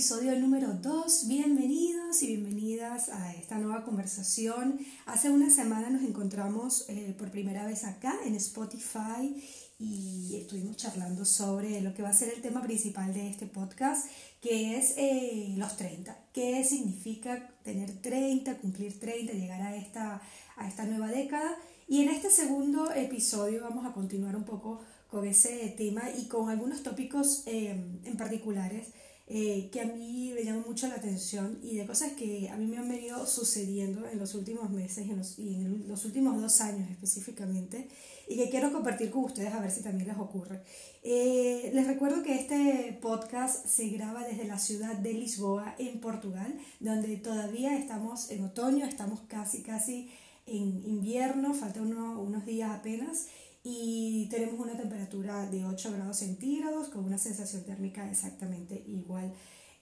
episodio número 2. Bienvenidos y bienvenidas a esta nueva conversación. Hace una semana nos encontramos eh, por primera vez acá en Spotify y estuvimos charlando sobre lo que va a ser el tema principal de este podcast, que es eh, los 30. ¿Qué significa tener 30, cumplir 30, llegar a esta, a esta nueva década? Y en este segundo episodio vamos a continuar un poco con ese tema y con algunos tópicos eh, en particulares eh, que a mí me llaman mucho la atención y de cosas que a mí me han venido sucediendo en los últimos meses y en los, y en los últimos dos años específicamente y que quiero compartir con ustedes a ver si también les ocurre. Eh, les recuerdo que este podcast se graba desde la ciudad de Lisboa, en Portugal, donde todavía estamos en otoño, estamos casi, casi en invierno, faltan unos días apenas y tenemos una temperatura de 8 grados centígrados con una sensación térmica exactamente igual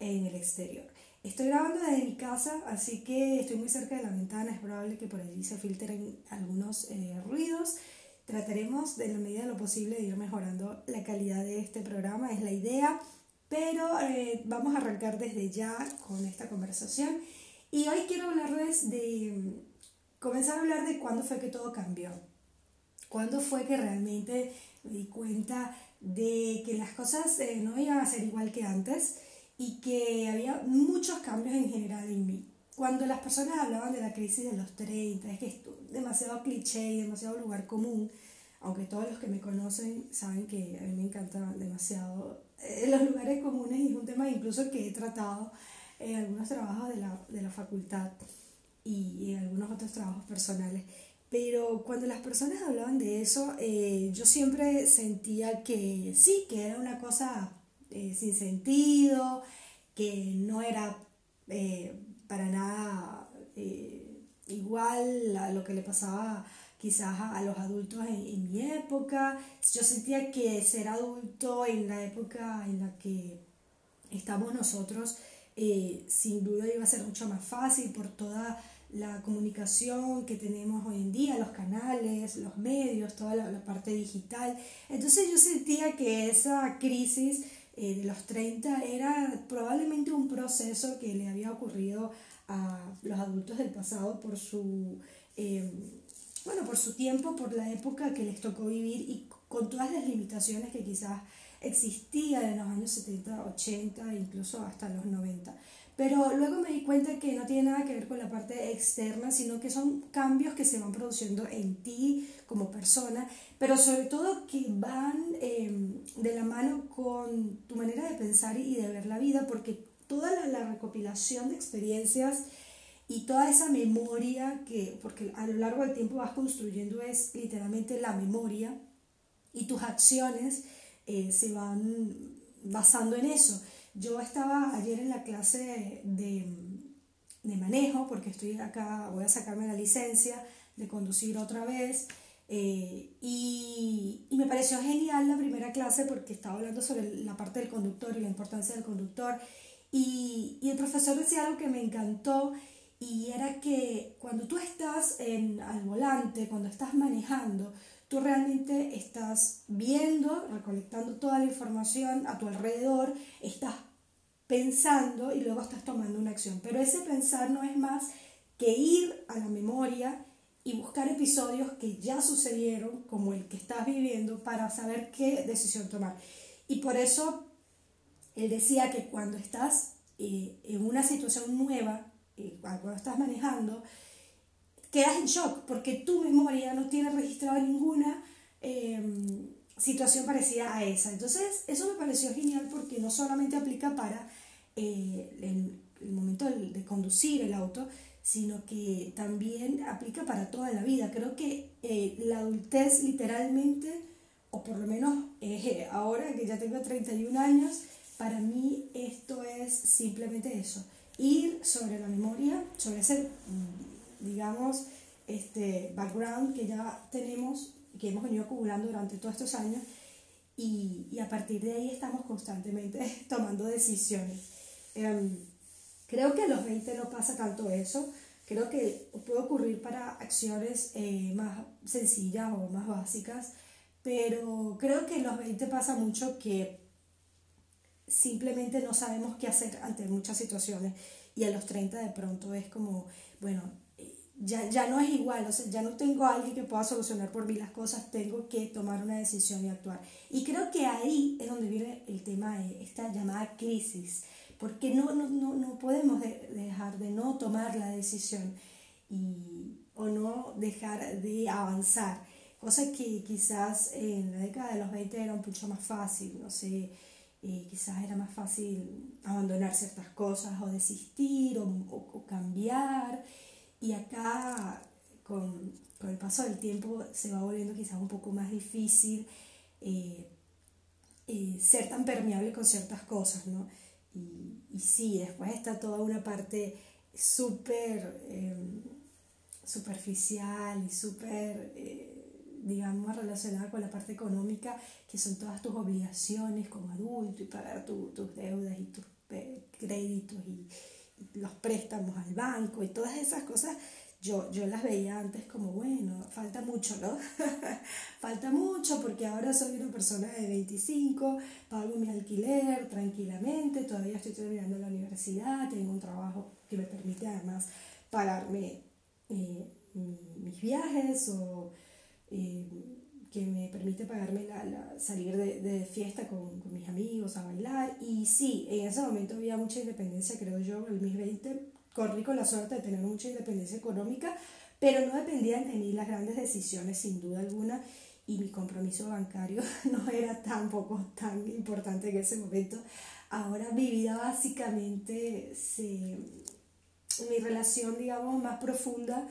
en el exterior. Estoy grabando desde mi casa, así que estoy muy cerca de la ventana, es probable que por allí se filtren algunos eh, ruidos. Trataremos de la medida de lo posible de ir mejorando la calidad de este programa, es la idea, pero eh, vamos a arrancar desde ya con esta conversación. Y hoy quiero hablarles de, comenzar a hablar de cuándo fue que todo cambió. ¿Cuándo fue que realmente me di cuenta de que las cosas eh, no iban a ser igual que antes y que había muchos cambios en general en mí? Cuando las personas hablaban de la crisis de los 30, es que es demasiado cliché y demasiado lugar común, aunque todos los que me conocen saben que a mí me encantan demasiado eh, los lugares comunes y es un tema incluso que he tratado en algunos trabajos de la, de la facultad y en algunos otros trabajos personales. Pero cuando las personas hablaban de eso, eh, yo siempre sentía que sí, que era una cosa eh, sin sentido, que no era eh, para nada igual a lo que le pasaba quizás a, los adultos en, mi época. Yo sentía que ser adulto en la época en la que estamos nosotros, sin duda iba a ser mucho más fácil por toda la comunicación que tenemos hoy en día, los canales, los medios, toda la, parte digital. Entonces yo sentía que esa crisis eh, de los 30 era probablemente un proceso que le había ocurrido a los adultos del pasado por su, eh, bueno, por su tiempo, por la época que les tocó vivir y con todas las limitaciones que quizás existían en los años 70, 80, incluso hasta los 90. Pero luego me di cuenta que no tiene nada que ver con la parte externa, sino que son cambios que se van produciendo en ti como persona, pero sobre todo que van em, de la mano con tu manera de pensar y de ver la vida, porque toda la, recopilación de experiencias y toda esa memoria que, porque a lo largo del tiempo vas construyendo es literalmente la memoria y tus acciones eh, se van basando en eso. Yo estaba ayer en la clase de, de, manejo, porque estoy acá, voy a sacarme la licencia de conducir otra vez. Eh, y, me pareció genial la primera clase porque estaba hablando sobre la parte del conductor y la importancia del conductor. Y, y el profesor decía algo que me encantó y era que cuando tú estás en, al volante, cuando estás manejando, tú realmente estás viendo, recolectando toda la información a tu alrededor, estás pensando y luego estás tomando una acción. Pero ese pensar no es más que ir a la memoria y buscar episodios que ya sucedieron, como el que estás viviendo, para saber qué decisión tomar. Y por eso él decía que cuando estás eh, en una situación nueva, eh, cuando estás manejando, quedas en shock porque tu memoria no tiene registrado ninguna em, situación parecida a esa. Entonces, eso me pareció genial porque no solamente aplica para eh, el, momento de, conducir el auto, sino que también aplica para toda la vida. Creo que eh, la adultez literalmente, o por lo menos eh, ahora que ya tengo 31 años, para mí esto es simplemente eso, ir sobre la memoria, sobre ese, mm, digamos, este background que ya tenemos, que hemos venido acumulando durante todos estos años, y, y a partir de ahí estamos constantemente tomando decisiones. Em, creo que a los 20 no pasa tanto eso. Creo que puede ocurrir para acciones eh, más sencillas o más básicas, pero creo que a los 20 pasa mucho que simplemente no sabemos qué hacer ante muchas situaciones y a los 30 de pronto es como, bueno, ya, ya no es igual, o sea, ya no tengo a alguien que pueda solucionar por mí las cosas, tengo que tomar una decisión y actuar. Y creo que ahí es donde viene el tema de esta llamada crisis, porque no, no, no, no podemos dejar de no tomar la decisión y, o no dejar de avanzar, cosa que quizás en la década de los 20 era mucho más fácil, no sé, eh, quizás era más fácil abandonar ciertas cosas o desistir o, o cambiar y acá, con, con, el paso del tiempo, se va volviendo quizás un poco más difícil eh, eh, ser tan permeable con ciertas cosas, ¿no? Y, y sí, después está toda una parte súper em, superficial y súper, eh, digamos, relacionada con la parte económica, que son todas tus obligaciones como adulto y pagar tus deudas y tus créditos y los préstamos al banco y todas esas cosas, yo, yo las veía antes como, bueno, falta mucho, ¿no? falta mucho porque ahora soy una persona de 25, pago mi alquiler tranquilamente, todavía estoy terminando la universidad, tengo un trabajo que me permite además pagarme eh, mis viajes o... Eh, que me permite pagarme la, salir de, de fiesta con, con, mis amigos, a bailar. Y sí, en ese momento había mucha independencia, creo yo, en mis 20 corrí con la suerte de tener mucha independencia económica, pero no dependían de mí las grandes decisiones, sin duda alguna, y mi compromiso bancario no era tampoco tan importante en ese momento. Ahora mi vida básicamente se... mi relación, digamos, más profunda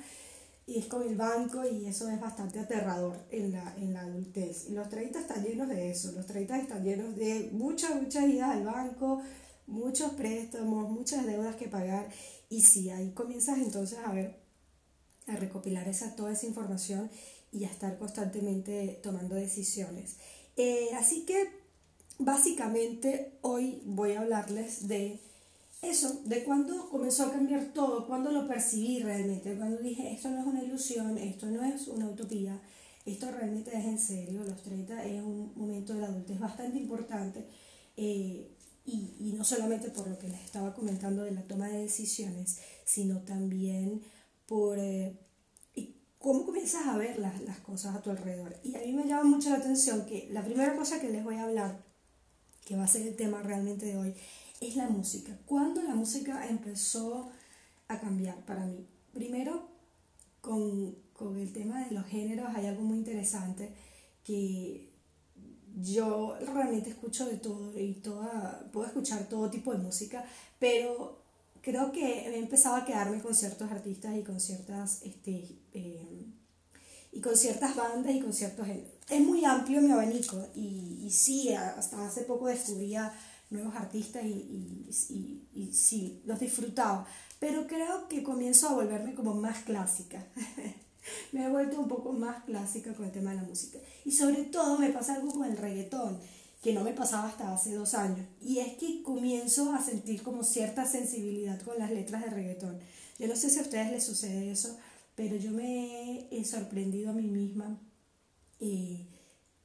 y es con el banco y eso es bastante aterrador en la, en la adultez. Y los 30 están llenos de eso, los 30 están llenos de muchas, muchas idas al banco, muchos préstamos, muchas deudas que pagar y si ahí comienzas entonces a ver, a recopilar esa, toda esa información y a estar constantemente tomando decisiones. Eh, así que básicamente hoy voy a hablarles de eso, de cuando comenzó a cambiar todo, cuando lo percibí realmente, cuando dije, esto no es una ilusión, esto no es una utopía, esto realmente es en serio, los 30 es un momento de la adultez bastante importante, eh, y, y, no solamente por lo que les estaba comentando de la toma de decisiones, sino también por eh, cómo comienzas a ver las, las cosas a tu alrededor. Y a mí me llama mucho la atención que la primera cosa que les voy a hablar, que va a ser el tema realmente de hoy, es la música. ¿Cuándo la música empezó a cambiar para mí? Primero, con, con el tema de los géneros hay algo muy interesante que yo realmente escucho de todo y toda, puedo escuchar todo tipo de música, pero creo que he empezado a quedarme con ciertos artistas y con ciertas, este, eh, y con ciertas bandas y con ciertos géneros. Es muy amplio mi abanico y, y sí, hasta hace poco descubría nuevos artistas y, y, y, sí, los disfrutaba. Pero creo que comienzo a volverme como más clásica. me he vuelto un poco más clásica con el tema de la música. Y sobre todo me pasa algo con el reggaetón, que no me pasaba hasta hace dos años. Y es que comienzo a sentir como cierta sensibilidad con las letras de reggaetón. Yo no sé si a ustedes les sucede eso, pero yo me he sorprendido a mí misma. Eh,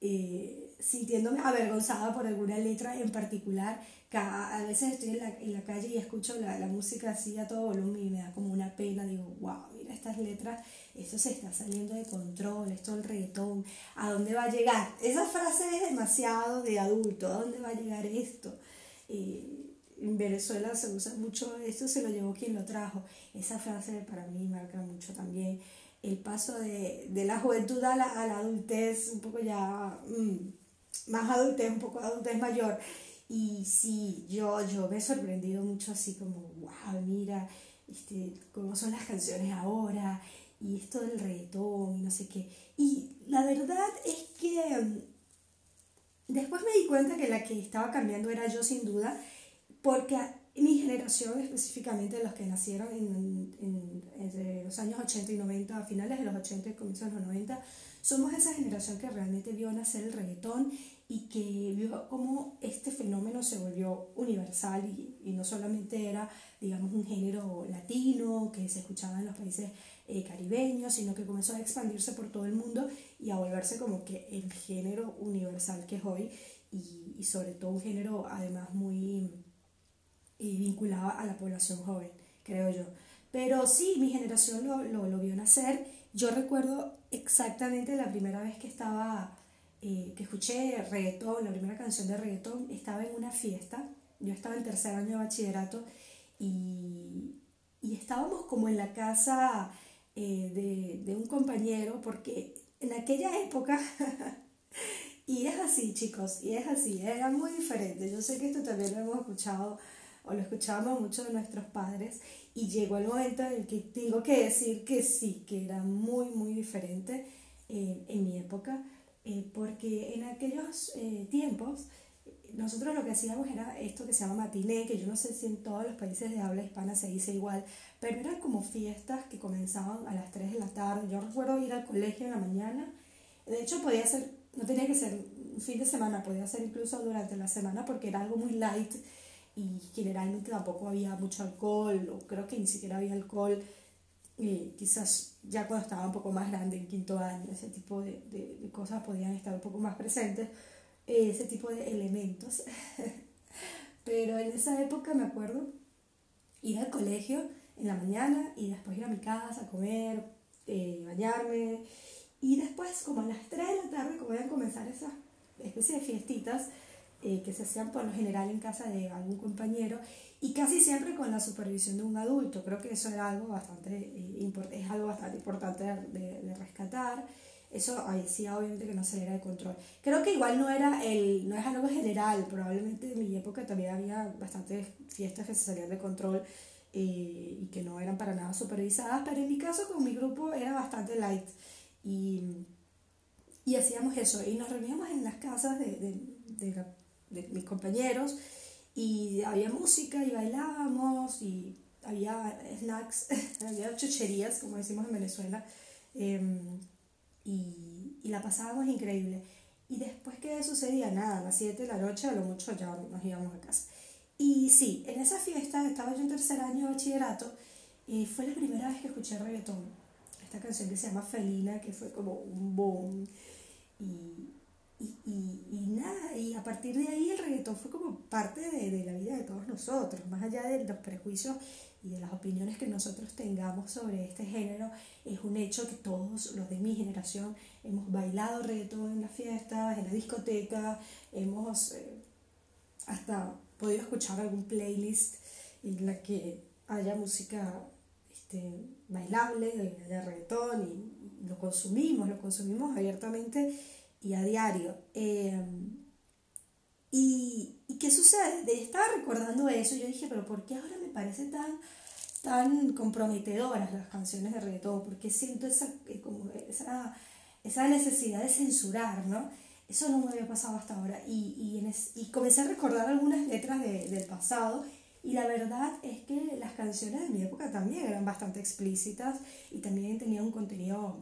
eh, sintiéndome avergonzada por alguna letra en particular. A veces estoy en la, en la calle y escucho la, la, música así a todo volumen y me da como una pena. Digo, wow, mira estas letras, esto se está saliendo de control, esto el reggaetón, ¿a dónde va a llegar? Esa frase es demasiado de adulto, ¿a dónde va a llegar esto? Eh, en Venezuela se usa mucho esto, se lo llevó quien lo trajo. Esa frase para mí marca mucho también el paso de, de la juventud a la, a la, adultez, un poco ya... Mm, más adultez, un poco adultez mayor. Y sí, yo, yo me he sorprendido mucho así como, wow, mira, este, cómo son las canciones ahora, y esto del reggaetón, y no sé qué. Y la verdad es que mm, después me di cuenta que la que estaba cambiando era yo sin duda, porque mi generación, específicamente los que nacieron en, en, entre los años 80 y 90, a finales de los 80 y comienzos de los 90, somos esa generación que realmente vio nacer el reggaetón y que vio cómo este fenómeno se volvió universal y, y, no solamente era, digamos, un género latino que se escuchaba en los países eh, caribeño, sino que comenzó a expandirse por todo el mundo y a volverse como que el género universal que es hoy y, y sobre todo un género además muy a la población joven, creo yo. Pero sí, mi generación lo, lo, lo vio nacer. Yo recuerdo exactamente la primera vez que estaba, eh, que escuché reggaetón, la primera canción de reggaetón, estaba en una fiesta. Yo estaba en tercer año de bachillerato y, y estábamos como en la casa eh, de, de un compañero, porque en aquella época Y es así, chicos, y es así, era muy diferente. Yo sé que esto también lo hemos escuchado o lo escuchábamos mucho de nuestros padres y llegó el momento en el que tengo que decir que sí, que era muy, muy diferente eh, en mi época, eh, porque en aquellos eh, tiempos nosotros lo que hacíamos era esto que se llama matiné, que yo no sé si en todos los países de habla hispana se dice igual, pero eran como fiestas que comenzaban a las 3 de la tarde. Yo recuerdo ir al colegio en la mañana, de hecho podía ser, no tenía que ser un fin de semana, podía ser incluso durante la semana porque era algo muy light y generalmente tampoco había mucho alcohol, o creo que ni siquiera había alcohol, eh, quizás ya cuando estaba un poco más grande, en quinto año, ese tipo de, de, cosas podían estar un poco más presentes, eh, ese tipo de elementos. Pero en esa época me acuerdo ir al colegio en la mañana y después ir a mi casa a comer, eh, bañarme y después como a las 3 de la tarde como iban a comenzar esas especie de fiestitas, eh, que se hacían por lo general en casa de algún compañero y casi siempre con la supervisión de un adulto. Creo que eso era algo bastante, eh, es algo bastante importante de, de, rescatar. Eso sí, obviamente que no saliera de control. Creo que igual no, era el, no es algo general, probablemente en mi época también había bastantes fiestas que se salían de control eh, y que no eran para nada supervisadas, pero en mi caso con mi grupo era bastante light y, y hacíamos eso y nos reuníamos en las casas de, de, de la de mis compañeros y había música y bailábamos y había snacks, había chucherías, como decimos en Venezuela, em, y, y, la pasábamos increíble. Y después, ¿qué sucedía? Nada, a las 7 de la noche, a lo mucho ya nos íbamos a casa. Y sí, en esa fiesta, estaba yo en tercer año de bachillerato, y fue la primera vez que escuché reggaetón. Esta canción que se llama Felina, que fue como un boom. Y, y, y, nada, y a partir de ahí el reggaetón fue como parte de, de, la vida de todos nosotros, más allá de los prejuicios y de las opiniones que nosotros tengamos sobre este género, es un hecho que todos los de mi generación hemos bailado reggaetón en las fiestas, en la discoteca, hemos eh, hasta podido escuchar algún playlist en la que haya música este, bailable, haya reggaetón y, y lo consumimos, lo consumimos abiertamente y a diario. Em, y, y, qué sucede? De, estaba recordando eso yo dije, pero ¿por qué ahora me parece tan, tan comprometedoras las canciones de reggaetón? ¿Por qué siento esa, eh, como esa, esa necesidad de censurar, ¿no? Eso no me había pasado hasta ahora. Y, y, y comencé a recordar algunas letras de, del pasado y la verdad es que las canciones de mi época también eran bastante explícitas y también tenían un contenido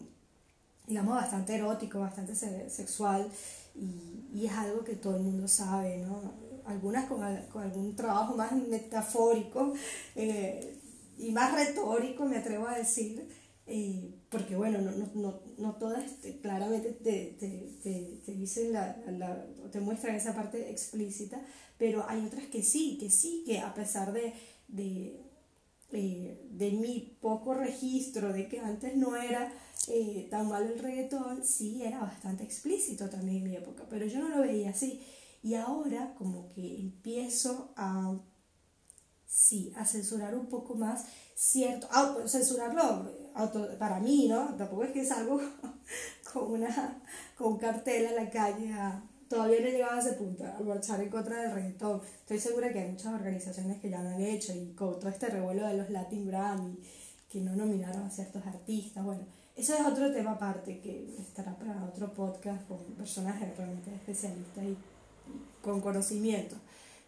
digamos, bastante erótico, bastante sexual y, y, es algo que todo el mundo sabe, ¿no? Algunas con, con algún trabajo más metafórico eh, y más retórico, me atrevo a decir, eh, porque bueno, no, no, no todas claramente te, te, te, te dicen la, la, te muestran esa parte explícita, pero hay otras que sí, que sí, que a pesar de, de, eh, de mi poco registro de que antes no era eh, tan malo el reggaetón, sí era bastante explícito también en mi época, pero yo no lo veía así. Y ahora como que empiezo a, sí, a censurar un poco más cierto, censurarlo auto, para mí, ¿no? Tampoco es que es algo con, una, con un cartel en la calle todavía no he llegado a ese punto, a marchar en contra del reggaetón. Estoy segura que hay muchas organizaciones que ya lo han hecho y con todo este revuelo de los Latin Grammy, que no nominaron a ciertos artistas, bueno, eso es otro tema aparte que estará para otro podcast con personas realmente especialistas y, con conocimiento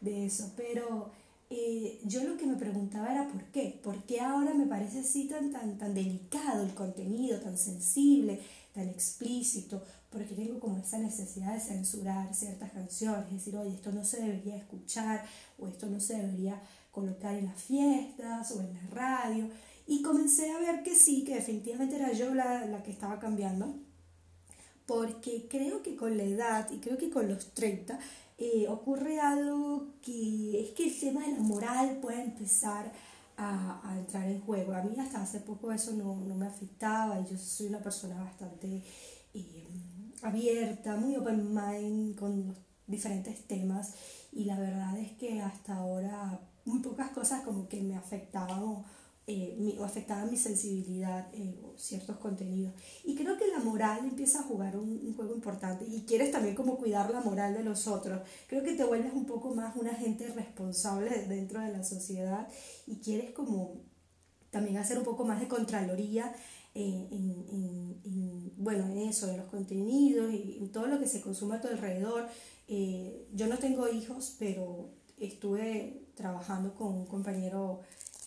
de eso. Pero eh, yo lo que me preguntaba era por qué. ¿Por qué ahora me parece así tan, tan, tan delicado el contenido, tan sensible, tan explícito? Porque tengo como esa necesidad de censurar ciertas canciones, decir, oye, esto no se debería escuchar o esto no se debería colocar en las fiestas o en la radio. Y comencé a ver que sí, que definitivamente era yo la, la que estaba cambiando, porque creo que con la edad y creo que con los 30 eh, ocurre algo que es que el tema de la moral puede empezar a, a, entrar en juego. A mí hasta hace poco eso no, no me afectaba y yo soy una persona bastante eh, abierta, muy open mind con los diferentes temas y la verdad es que hasta ahora muy pocas cosas como que me afectaban eh, mi, afectaban mi sensibilidad eh, o ciertos contenidos. Y creo que la moral empieza a jugar un, un, juego importante y quieres también como cuidar la moral de los otros. Creo que te vuelves un poco más una gente responsable dentro de la sociedad y quieres como también hacer un poco más de contraloría en, en, en, bueno, eso, de los contenidos y en todo lo que se consume a tu alrededor. Eh, yo no tengo hijos, pero estuve trabajando con un compañero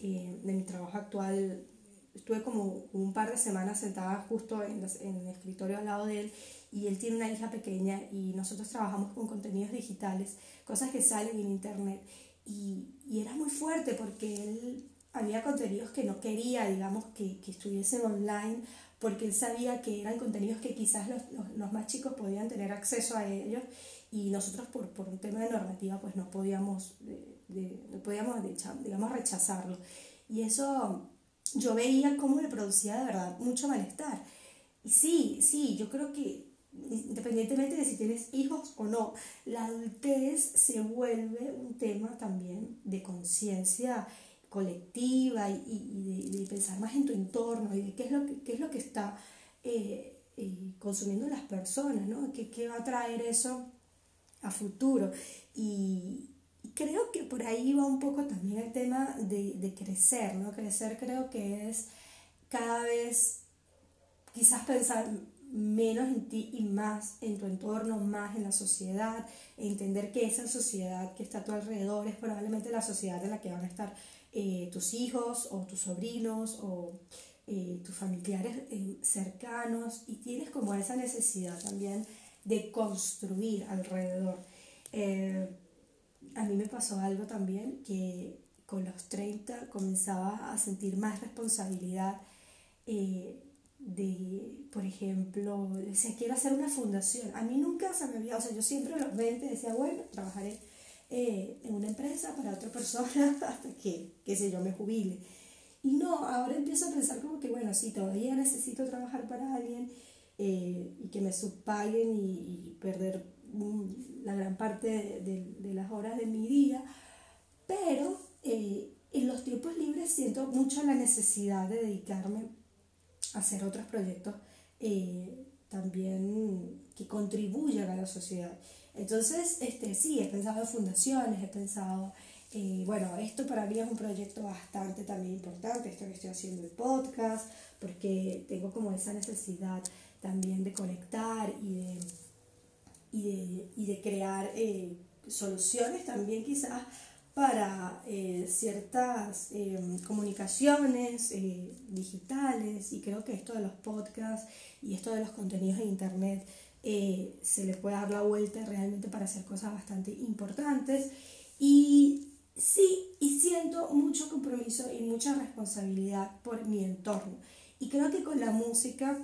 eh, de mi trabajo actual. Estuve como un par de semanas sentada justo en, en el escritorio al lado de él y él tiene una hija pequeña y nosotros trabajamos con contenidos digitales, cosas que salen en internet. Y, y era muy fuerte porque él había contenidos que no quería, digamos, que, que estuviesen online, porque él sabía que eran contenidos que quizás los, los, los, más chicos podían tener acceso a ellos y nosotros por, por un tema de normativa pues no podíamos, de, de, no podíamos digamos, rechazarlo. Y eso yo veía cómo le producía de verdad mucho malestar. Y sí, sí, yo creo que independientemente de si tienes hijos o no, la adultez se vuelve un tema también de conciencia colectiva y, y de, de, pensar más en tu entorno y de qué es lo que, qué es lo que está eh, eh, consumiendo las personas, ¿no? ¿Qué, ¿Qué, va a traer eso a futuro? Y, creo que por ahí va un poco también el tema de, de crecer, ¿no? Crecer creo que es cada vez quizás pensar menos en ti y más en tu entorno, más en la sociedad, entender que esa sociedad que está a tu alrededor es probablemente la sociedad en la que van a estar eh, tus hijos o tus sobrinos o eh, tus familiares eh, cercanos y tienes como esa necesidad también de construir alrededor. A mí me pasó algo también que con los 30 comenzaba a sentir más responsabilidad eh, de, por ejemplo, decía, quiero hacer una fundación. A mí nunca se me había, o sea, yo siempre a los 20 decía, bueno, trabajaré eh, en una empresa para otra persona hasta que, qué sé yo, me jubile. Y no, ahora empiezo a pensar como que, bueno, sí, todavía necesito trabajar para alguien eh, y que me subpaguen y, perder la gran parte de, de, de, las horas de mi día, pero eh, en los tiempos libres siento mucho la necesidad de dedicarme a hacer otros proyectos eh, también que contribuyan a la sociedad. Entonces, este, sí, he pensado en fundaciones, he pensado, eh, bueno, esto para mí es un proyecto bastante también importante, esto que estoy haciendo el podcast, porque tengo como esa necesidad también de conectar y de, y de, crear eh, soluciones también quizás para eh, ciertas eh, comunicaciones digitales y creo que esto de los podcasts y esto de los contenidos en internet se les puede dar la vuelta realmente para hacer cosas bastante importantes. Y sí, y siento mucho compromiso y mucha responsabilidad por mi entorno. Y creo que con la música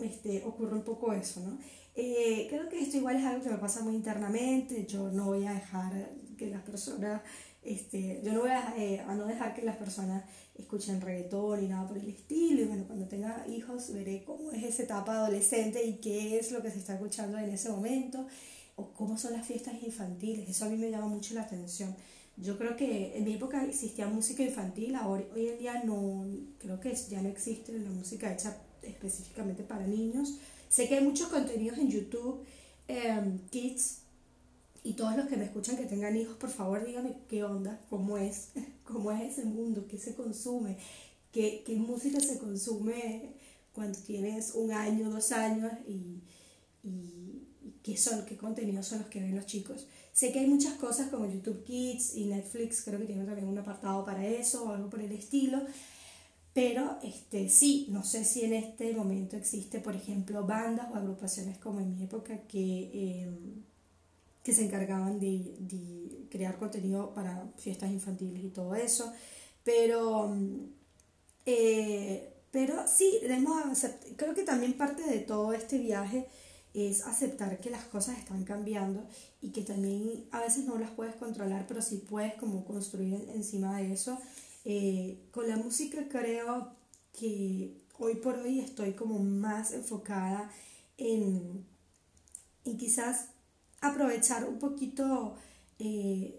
este, ocurre un poco eso, ¿no? Eh, creo que esto igual es algo que me pasa muy internamente. Yo no voy a dejar que las personas, este, yo no voy a, eh, a no dejar que las personas escuchen reggaetón y nada por el estilo. Y bueno, cuando tenga hijos veré cómo es esa etapa adolescente y qué es lo que se está escuchando en ese momento o cómo son las fiestas infantiles. Eso a mí me llama mucho la atención. Yo creo que en mi época existía música infantil, ahora, hoy en día no, creo que ya no existe la música hecha específicamente para niños. Sé que hay muchos contenidos en YouTube, eh, Kids, y todos los que me escuchan que tengan hijos, por favor díganme qué onda, cómo es, cómo es ese mundo, qué se consume, qué, qué música se consume cuando tienes un año, dos años y, y, qué son, qué contenidos son los que ven los chicos. Sé que hay muchas cosas como YouTube Kids y Netflix, creo que tiene también un apartado para eso o algo por el estilo. Pero este, sí, no sé si en este momento existe, por ejemplo, bandas o agrupaciones como en mi época que eh, que se encargaban de, de, crear contenido para fiestas infantiles y todo eso. Pero Eh, pero sí, debemos creo que también parte de todo este viaje es aceptar que las cosas están cambiando y que también a veces no las puedes controlar, pero sí puedes como construir encima de eso. Eh, con la música creo que hoy por hoy estoy como más enfocada en, en quizás aprovechar un poquito eh,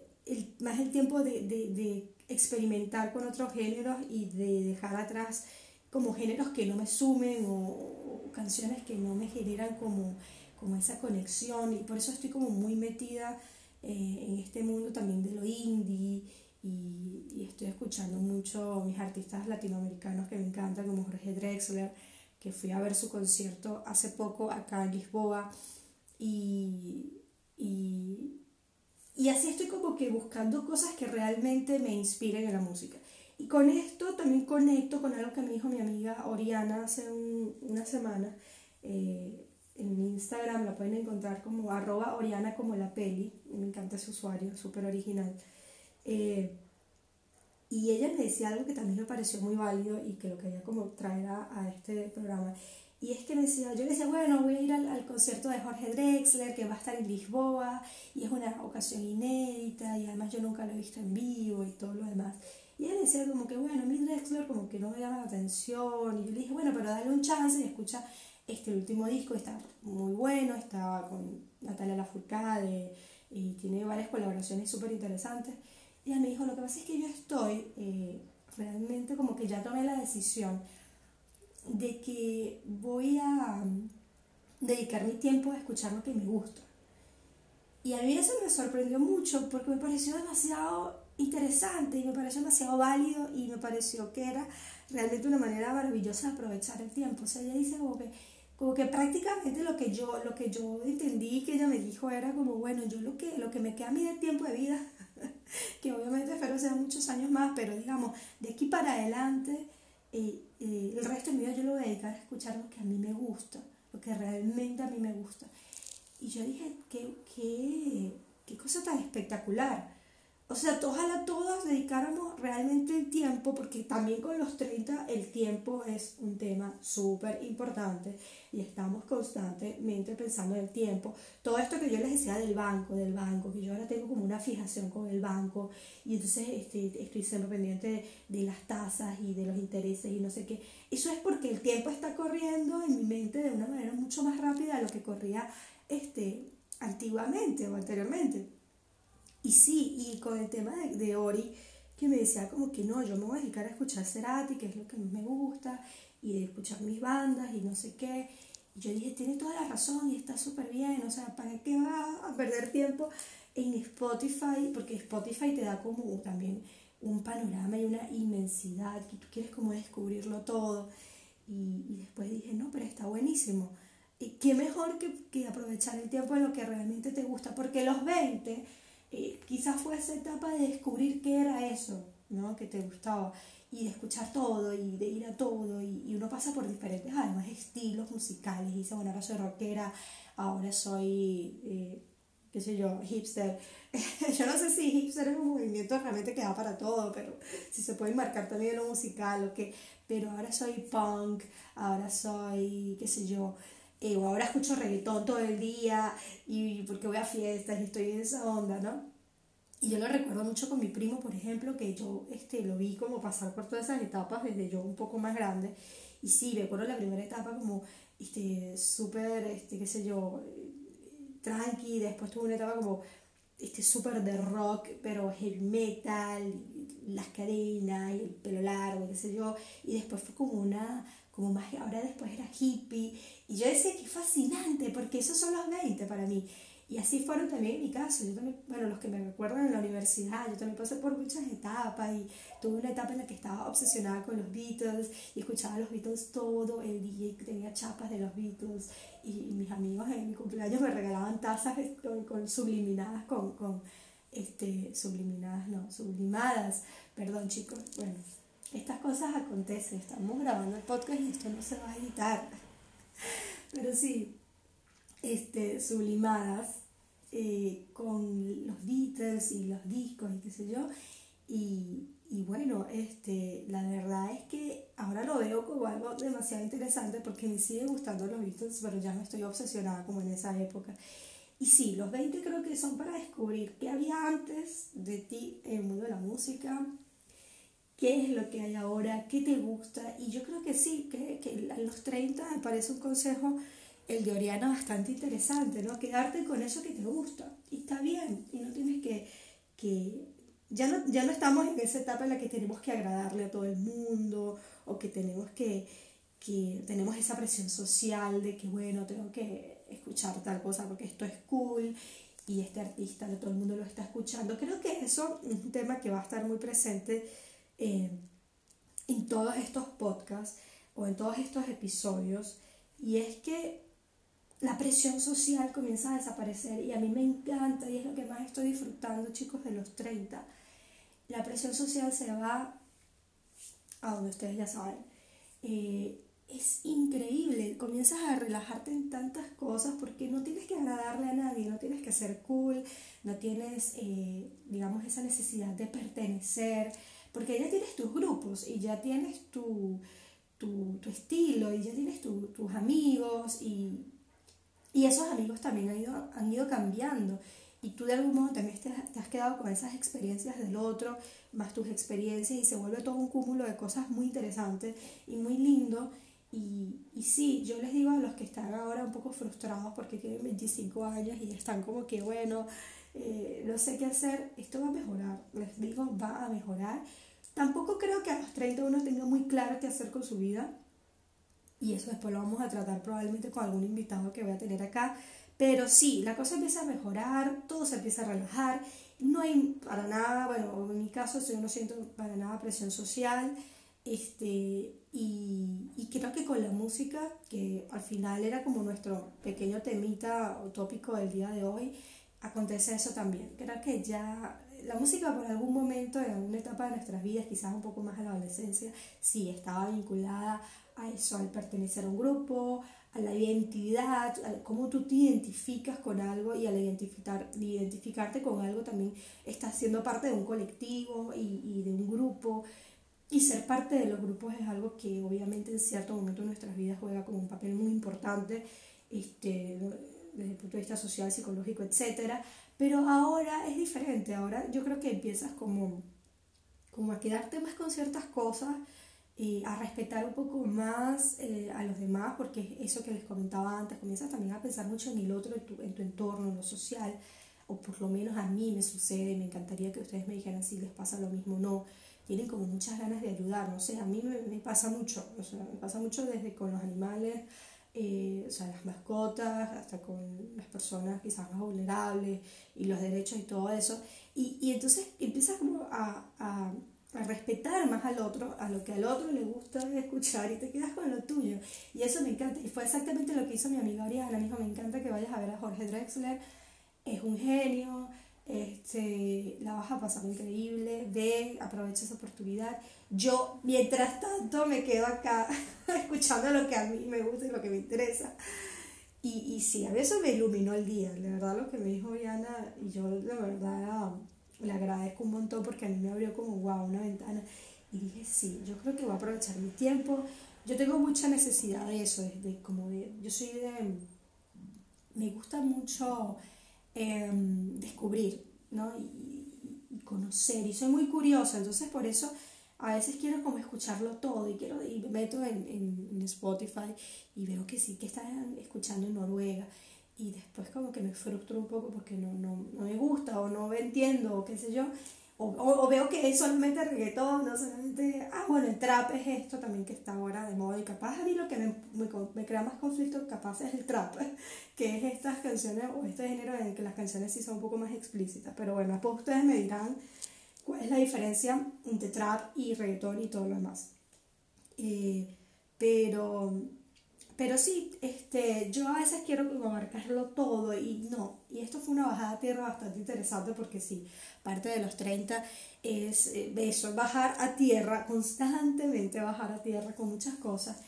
más el tiempo de, de, de, experimentar con otros géneros y de dejar atrás como géneros que no me sumen o, canciones que no me generan como, como esa conexión. Y por eso estoy como muy metida eh, en este mundo también de lo indie y, y, estoy escuchando mucho mis artistas latinoamericanos que me encantan como Jorge Drexler que fui a ver su concierto hace poco acá en Lisboa y, y, y así estoy como que buscando cosas que realmente me inspiren en la música. Y con esto también conecto con algo que me dijo mi amiga Oriana hace una semana. Eh, en Instagram la pueden encontrar como arroba Oriana como la peli. Me encanta ese usuario, súper original. Eh, y ella me decía algo que también me pareció muy válido y que lo quería como traer a, a este programa. Y es que me decía, yo le decía, bueno, voy a ir al, al, concierto de Jorge Drexler, que va a estar en Lisboa, y es una ocasión inédita, y además yo nunca lo he visto en vivo y todo lo demás. Y ella decía como que, bueno, mi Drexler como que no me llama la atención, y yo le dije, bueno, pero dale un chance y escucha este último disco, está muy bueno, está con Natalia Lafourcade, y tiene varias colaboraciones súper interesantes. Y ella me dijo, lo que pasa es que yo estoy eh, realmente como que ya tomé la decisión de que voy a um, dedicar mi tiempo a escuchar lo que me gusta. Y a mí eso me sorprendió mucho porque me pareció demasiado interesante y me pareció demasiado válido y me pareció que era realmente una manera maravillosa de aprovechar el tiempo. O sea, ella dice como que, como que prácticamente lo que yo, lo que yo entendí que ella me dijo era como, bueno, yo lo que, lo que me queda a mí de tiempo de vida, que obviamente espero sean muchos años más, pero digamos, de aquí para adelante y, el resto de mi vida yo lo voy a dedicar a escuchar lo que a mí me gusta, lo que realmente a mí me gusta. Y yo dije, qué, qué, qué cosa tan espectacular. O sea, ojalá todos dedicáramos realmente el tiempo, porque también con los 30 el tiempo es un tema súper importante y estamos constantemente pensando en el tiempo. Todo esto que yo les decía del banco, del banco, que yo ahora tengo como una fijación con el banco y entonces este, estoy siempre pendiente de, las tasas y de los intereses y no sé qué. Eso es porque el tiempo está corriendo en mi mente de una manera mucho más rápida de lo que corría este, antiguamente o anteriormente. Y sí, y con el tema de, de, Ori, que me decía como que no, yo me voy a dedicar a escuchar Cerati, que es lo que me gusta, y de escuchar mis bandas y no sé qué. Y yo dije, tiene toda la razón y está súper bien, o sea, ¿para qué va a perder tiempo en Spotify? Porque Spotify te da como también un panorama y una inmensidad, que tú quieres como descubrirlo todo. Y, y después dije, no, pero está buenísimo. Y qué mejor que, que aprovechar el tiempo en lo que realmente te gusta, porque los 20 eh, quizás fue esa etapa de descubrir qué era eso, ¿no? Que te gustaba y de escuchar todo y de ir a todo y, y uno pasa por diferentes además estilos musicales dice bueno ahora soy rockera ahora soy eh, qué sé yo hipster yo no sé si hipster es un movimiento realmente que da para todo pero si se puede marcar también lo musical o que pero ahora soy punk ahora soy qué sé yo eh, o ahora escucho reggaetón todo el día y porque voy a fiestas y estoy en esa onda, ¿no? Y yo lo recuerdo mucho con mi primo, por ejemplo, que yo este, lo vi como pasar por todas esas etapas desde yo un poco más grande. Y sí, recuerdo la primera etapa como este, súper, este, qué sé yo, tranqui, después tuve una etapa como este, súper de rock, pero heavy metal, las cadenas y el pelo largo, qué sé yo. Y después fue como una como más, ahora después era hippie. Y yo decía que fascinante, porque esos son los 20 para mí. Y así fueron también en mi caso. Yo también, bueno, los que me recuerdan en la universidad, yo también pasé por muchas etapas y tuve una etapa en la que estaba obsesionada con los Beatles y escuchaba los Beatles todo el y tenía chapas de los Beatles y, mis amigos en mi cumpleaños me regalaban tazas con, con subliminadas, con, con, este, subliminadas, no, sublimadas, perdón chicos, bueno, estas cosas acontecen, estamos grabando el podcast y esto no se va a editar. Pero sí, este, sublimadas eh, con los Beatles y los discos y qué sé yo. Y, y bueno, este, la verdad es que ahora lo veo como algo demasiado interesante porque me sigue gustando los Beatles, pero ya no estoy obsesionada como en esa época. Y sí, los 20 creo que son para descubrir qué había antes de ti en el mundo de la música, qué es lo que hay ahora, qué te gusta. Y yo creo que sí, que, que a los 30 me parece un consejo, el de Oriana, bastante interesante, ¿no? Quedarte con eso que te gusta. Y está bien, y no tienes que, que ya no, ya no estamos en esa etapa en la que tenemos que agradarle a todo el mundo o que tenemos que, que tenemos esa presión social de que, bueno, tengo que escuchar tal cosa porque esto es cool y este artista todo el mundo lo está escuchando. Creo que eso es un tema que va a estar muy presente eh, en todos estos podcasts o en todos estos episodios y es que la presión social comienza a desaparecer y a mí me encanta y es lo que más estoy disfrutando chicos de los 30. La presión social se va a donde ustedes ya saben. Eh, es increíble, comienzas a relajarte en tantas cosas porque no tienes que agradarle a nadie, no tienes que ser cool, no tienes, eh, digamos, esa necesidad de pertenecer, porque ya tienes tus grupos y ya tienes tu, tu, estilo y ya tienes tus amigos y, y, esos amigos también han ido, han ido cambiando. Y tú de algún modo también te has quedado con esas experiencias del otro, más tus experiencias y se vuelve todo un cúmulo de cosas muy interesantes y muy lindo. Y, y sí, yo les digo a los que están ahora un poco frustrados porque tienen 25 años y están como que, bueno, eh, no sé qué hacer, esto va a mejorar, les digo, va a mejorar. Tampoco creo que a los 30 uno tenga muy claro qué hacer con su vida y eso después lo vamos a tratar probablemente con algún invitado que voy a tener acá. Pero sí, la cosa empieza a mejorar, todo se empieza a relajar, no hay para nada, bueno, en mi caso yo no siento para nada presión social, este, y, y, creo que con la música, que al final era como nuestro pequeño temita o tópico del día de hoy, acontece eso también. Creo que ya la música por algún momento, en alguna etapa de nuestras vidas, quizás un poco más a la adolescencia, sí estaba vinculada a eso, al pertenecer a un grupo, a la identidad, a cómo tú te identificas con algo y al identificar, identificarte con algo también estás siendo parte de un colectivo y, y de un grupo. Y ser parte de los grupos es algo que obviamente en cierto momento de nuestras vidas juega como un papel muy importante este, desde el punto de vista social, psicológico, etc. Pero ahora es diferente, ahora yo creo que empiezas como, como a quedarte más con ciertas cosas, y a respetar un poco más eh, a los demás, porque eso que les comentaba antes, comienzas también a pensar mucho en el otro, en tu, en tu entorno, en lo social, o por lo menos a mí me sucede, me encantaría que ustedes me dijeran si les pasa lo mismo o no. Tienen como muchas ganas de ayudar, no sé, a mí me, me pasa mucho, o sea, me pasa mucho desde con los animales, eh, o sea, las mascotas, hasta con las personas quizás más vulnerables y los derechos y todo eso, y, y entonces empiezas como a, a, a, respetar más al otro, a lo que al otro le gusta escuchar y te quedas con lo tuyo, y eso me encanta, y fue exactamente lo que hizo mi amiga Ariana, me dijo, me encanta que vayas a ver a Jorge Drexler, es un genio, este, la vas a pasar increíble, ve, aprovecha esa oportunidad. Yo, mientras tanto, me quedo acá escuchando lo que a mí me gusta y lo que me interesa. Y, y sí, a veces me iluminó el día, de verdad lo que me dijo Diana, y yo de verdad le agradezco un montón porque a mí me abrió como, wow, una ventana. Y dije, sí, yo creo que voy a aprovechar mi tiempo. Yo tengo mucha necesidad de eso, de, como de, yo soy de, me gusta mucho Em, descubrir ¿no? Y, conocer. Y soy muy curiosa, entonces por eso a veces quiero como escucharlo todo y, quiero, y me meto en, en, Spotify y veo que sí, que están escuchando en Noruega. Y después como que me frustro un poco porque no, no, no me gusta o no entiendo o qué sé yo. O, o, veo que es solamente reggaetón, no solamente, ah, bueno, el trap es esto también que está ahora de moda y capaz a mí lo que me, me, crea más conflicto capaz es el trap, que es estas canciones o este género en el que las canciones sí son un poco más explícitas, pero bueno, después ustedes me dirán cuál es la diferencia entre trap y reggaetón y todo lo demás. Eh, pero pero sí, este, yo a veces quiero abarcarlo todo y no. Y esto fue una bajada a tierra bastante interesante porque sí, parte de los 30 es eh, eso, bajar a tierra, constantemente bajar a tierra con muchas cosas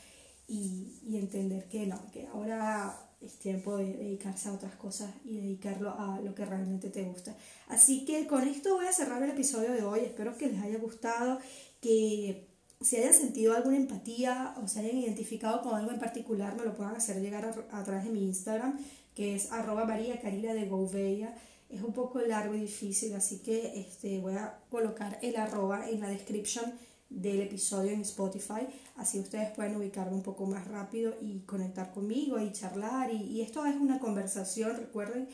y, y entender que no, que ahora es tiempo de dedicarse a otras cosas y dedicarlo a lo que realmente te gusta. Así que con esto voy a cerrar el episodio de hoy. Espero que les haya gustado, que si hayan sentido alguna empatía o se hayan identificado con algo en particular, me lo puedan hacer llegar a, través de mi Instagram, que es arroba María Carila de Gouveia. Es un poco largo y difícil, así que este, voy a colocar el arroba en la description del episodio en Spotify, así ustedes pueden ubicarme un poco más rápido y conectar conmigo y charlar. Y, y esto es una conversación, recuerden,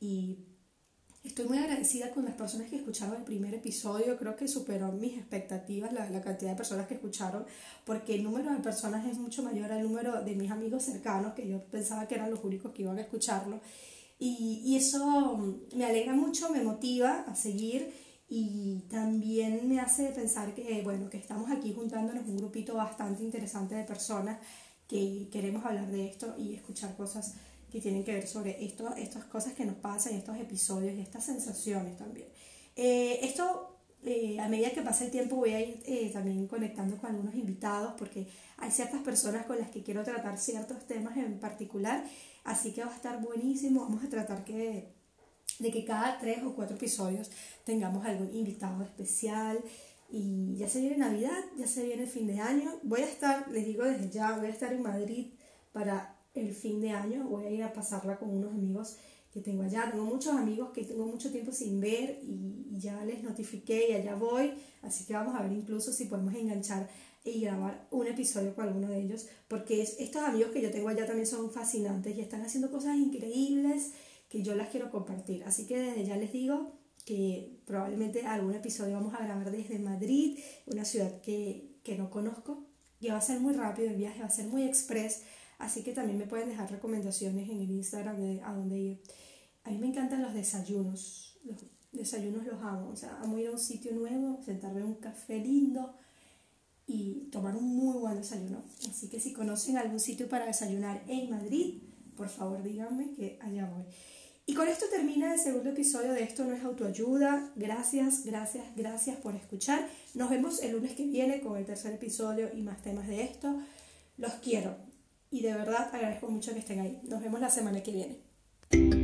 y estoy muy agradecida con las personas que escucharon el primer episodio, creo que superó mis expectativas la, la cantidad de personas que escucharon, porque el número de personas es mucho mayor al número de mis amigos cercanos, que yo pensaba que eran los únicos que iban a escucharlo. Y, y eso me alegra mucho, me motiva a seguir y también me hace pensar que, bueno, que estamos aquí juntándonos un grupito bastante interesante de personas que queremos hablar de esto y escuchar cosas que tienen que ver sobre esto, estas cosas que nos pasan, estos episodios y estas sensaciones también. Eh, esto, eh, a medida que pasa el tiempo, voy a ir eh, también conectando con algunos invitados porque hay ciertas personas con las que quiero tratar ciertos temas en particular, así que va a estar buenísimo. Vamos a tratar que de que cada tres o cuatro episodios tengamos algún invitado especial. Y ya se viene Navidad, ya se viene el fin de año. Voy a estar, les digo desde ya, voy a estar en Madrid para el fin de año. Voy a ir a pasarla con unos amigos que tengo allá. Tengo muchos amigos que tengo mucho tiempo sin ver y, ya les notifiqué y allá voy. Así que vamos a ver incluso si podemos enganchar y grabar un episodio con alguno de ellos. Porque estos amigos que yo tengo allá también son fascinantes y están haciendo cosas increíbles que yo las quiero compartir. Así que desde ya les digo que probablemente algún episodio vamos a grabar desde Madrid, una ciudad que, no conozco. Y va a ser muy rápido el viaje, va a ser muy express. Así que también me pueden dejar recomendaciones en el Instagram de a dónde ir. A mí me encantan los desayunos. Los desayunos los amo. O sea, amo ir a un sitio nuevo, sentarme en un café lindo y tomar un muy buen desayuno. Así que si conocen algún sitio para desayunar en Madrid, por favor díganme que allá voy. Y con esto termina el segundo episodio de Esto no es autoayuda. Gracias, gracias, gracias por escuchar. Nos vemos el lunes que viene con el tercer episodio y más temas de esto. Los quiero y de verdad agradezco mucho que estén ahí. Nos vemos la semana que viene.